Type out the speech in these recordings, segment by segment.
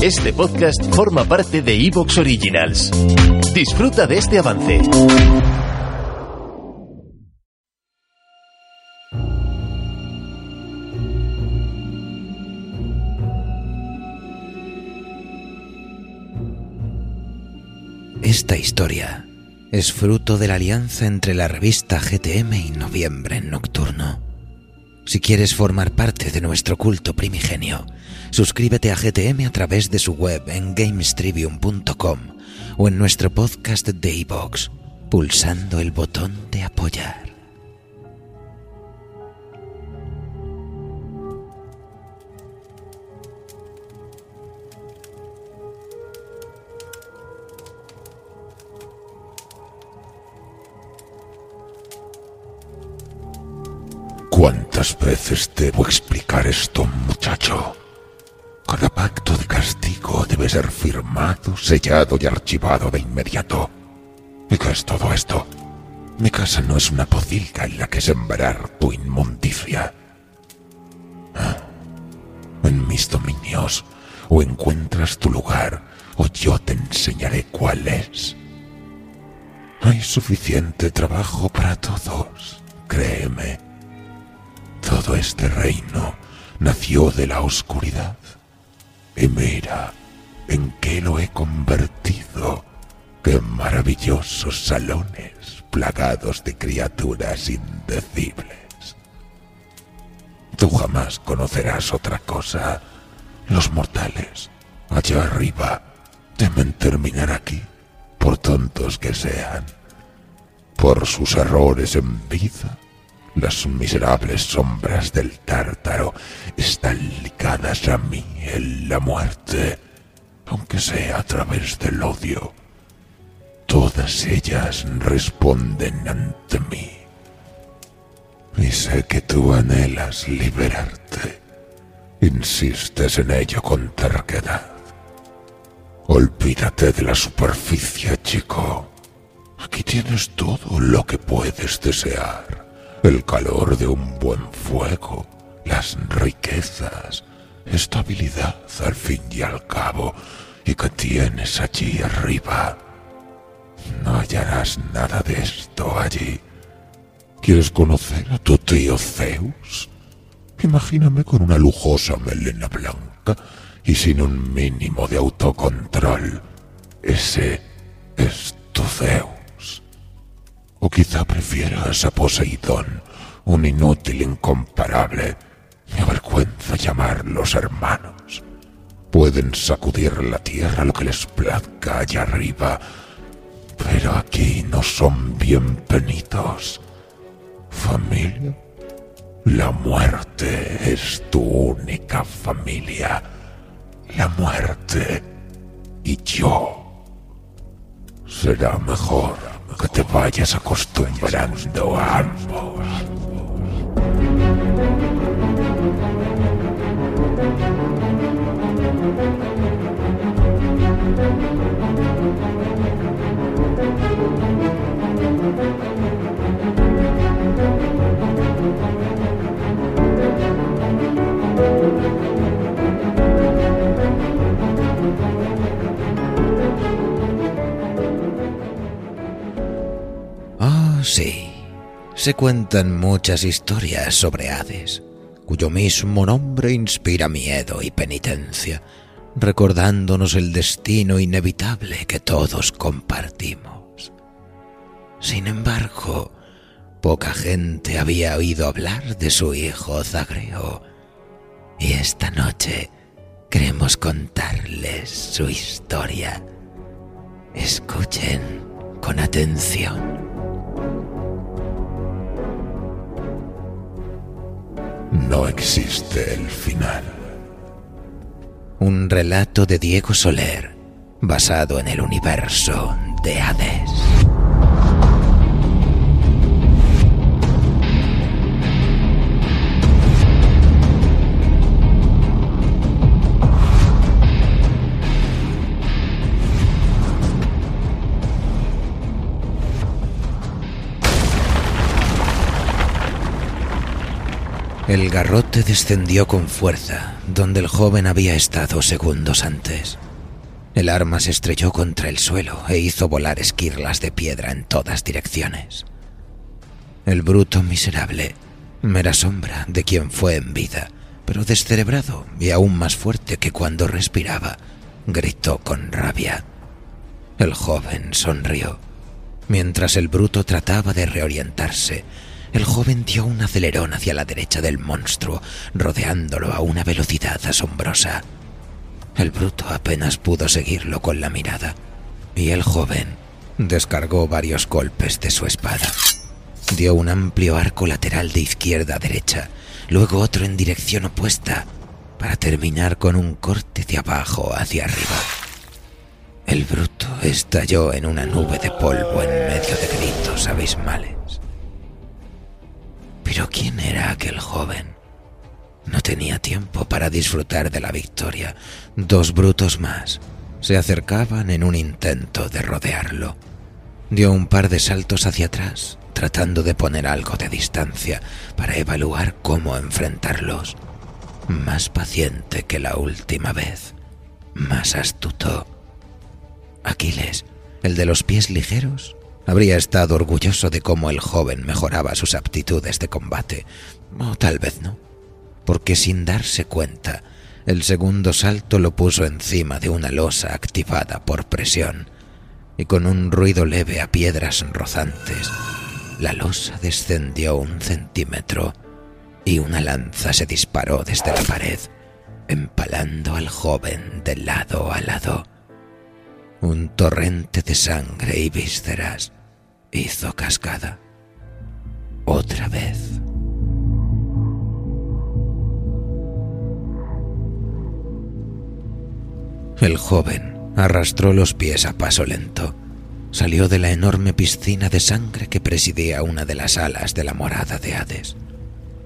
Este podcast forma parte de Evox Originals. Disfruta de este avance. Esta historia es fruto de la alianza entre la revista GTM y Noviembre Nocturno. Si quieres formar parte de nuestro culto primigenio, suscríbete a GTM a través de su web en gamestribium.com o en nuestro podcast de pulsando el botón de apoyar. ¿Cuántas veces debo explicar esto, muchacho? Cada pacto de castigo debe ser firmado, sellado y archivado de inmediato. ¿Y qué es todo esto? Mi casa no es una pocilga en la que sembrar tu inmundicia. Ah, En mis dominios, o encuentras tu lugar, o yo te enseñaré cuál es. Hay suficiente trabajo para todos, créeme. Todo este reino nació de la oscuridad. Y mira en qué lo he convertido. Qué maravillosos salones plagados de criaturas indecibles. Tú jamás conocerás otra cosa. Los mortales, allá arriba, temen terminar aquí, por tontos que sean. Por sus errores en vida las miserables sombras del tártaro están ligadas a mí en la muerte, aunque sea a través del odio. Todas ellas responden ante mí. Y sé que tú anhelas liberarte. Insistes en ello con terquedad. Olvídate de la superficie, chico. Aquí tienes todo lo que puedes desear el calor de un buen fuego, las riquezas, estabilidad al fin y al cabo, y que tienes allí arriba. No hallarás nada de esto allí. ¿Quieres conocer a tu tío Zeus? Imagíname con una lujosa melena blanca y sin un mínimo de autocontrol. Ese es tu Zeus. O quizá prefieras a Poseidón, un inútil incomparable. Me avergüenza llamarlos hermanos. Pueden sacudir la tierra lo que les plazca allá arriba, pero aquí no son bienvenidos. ¿Familia? La muerte es tu única familia. La muerte y yo. Será mejor que te vayas acostumbrando a ambos. Se cuentan muchas historias sobre Hades, cuyo mismo nombre inspira miedo y penitencia, recordándonos el destino inevitable que todos compartimos. Sin embargo, poca gente había oído hablar de su hijo Zagreo, y esta noche queremos contarles su historia. Escuchen con atención. No existe el final. Un relato de Diego Soler, basado en el universo de Hades. El garrote descendió con fuerza donde el joven había estado segundos antes. El arma se estrelló contra el suelo e hizo volar esquirlas de piedra en todas direcciones. El bruto miserable, mera sombra de quien fue en vida, pero descerebrado y aún más fuerte que cuando respiraba, gritó con rabia. El joven sonrió. Mientras el bruto trataba de reorientarse, el joven dio un acelerón hacia la derecha del monstruo, rodeándolo a una velocidad asombrosa. El bruto apenas pudo seguirlo con la mirada, y el joven descargó varios golpes de su espada. Dio un amplio arco lateral de izquierda a derecha, luego otro en dirección opuesta, para terminar con un corte de abajo hacia arriba. El bruto estalló en una nube de polvo en medio de gritos abismales. Pero ¿quién era aquel joven? No tenía tiempo para disfrutar de la victoria. Dos brutos más se acercaban en un intento de rodearlo. Dio un par de saltos hacia atrás, tratando de poner algo de distancia para evaluar cómo enfrentarlos. Más paciente que la última vez, más astuto. Aquiles, el de los pies ligeros, habría estado orgulloso de cómo el joven mejoraba sus aptitudes de combate, o tal vez no porque sin darse cuenta, el segundo salto lo puso encima de una losa activada por presión, y con un ruido leve a piedras rozantes, la losa descendió un centímetro y una lanza se disparó desde la pared, empalando al joven de lado a lado. Un torrente de sangre y vísceras hizo cascada. Otra vez. El joven arrastró los pies a paso lento. Salió de la enorme piscina de sangre que presidía una de las alas de la morada de Hades.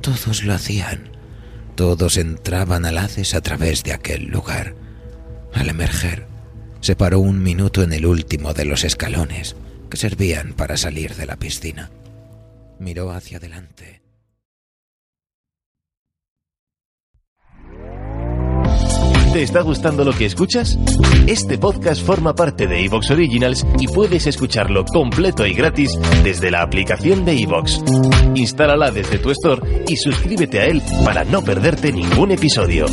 Todos lo hacían. Todos entraban al Hades a través de aquel lugar. Al emerger, se paró un minuto en el último de los escalones que servían para salir de la piscina. Miró hacia adelante ¿Te está gustando lo que escuchas? Este podcast forma parte de Evox Originals y puedes escucharlo completo y gratis desde la aplicación de Evox. Instálala desde tu store y suscríbete a él para no perderte ningún episodio.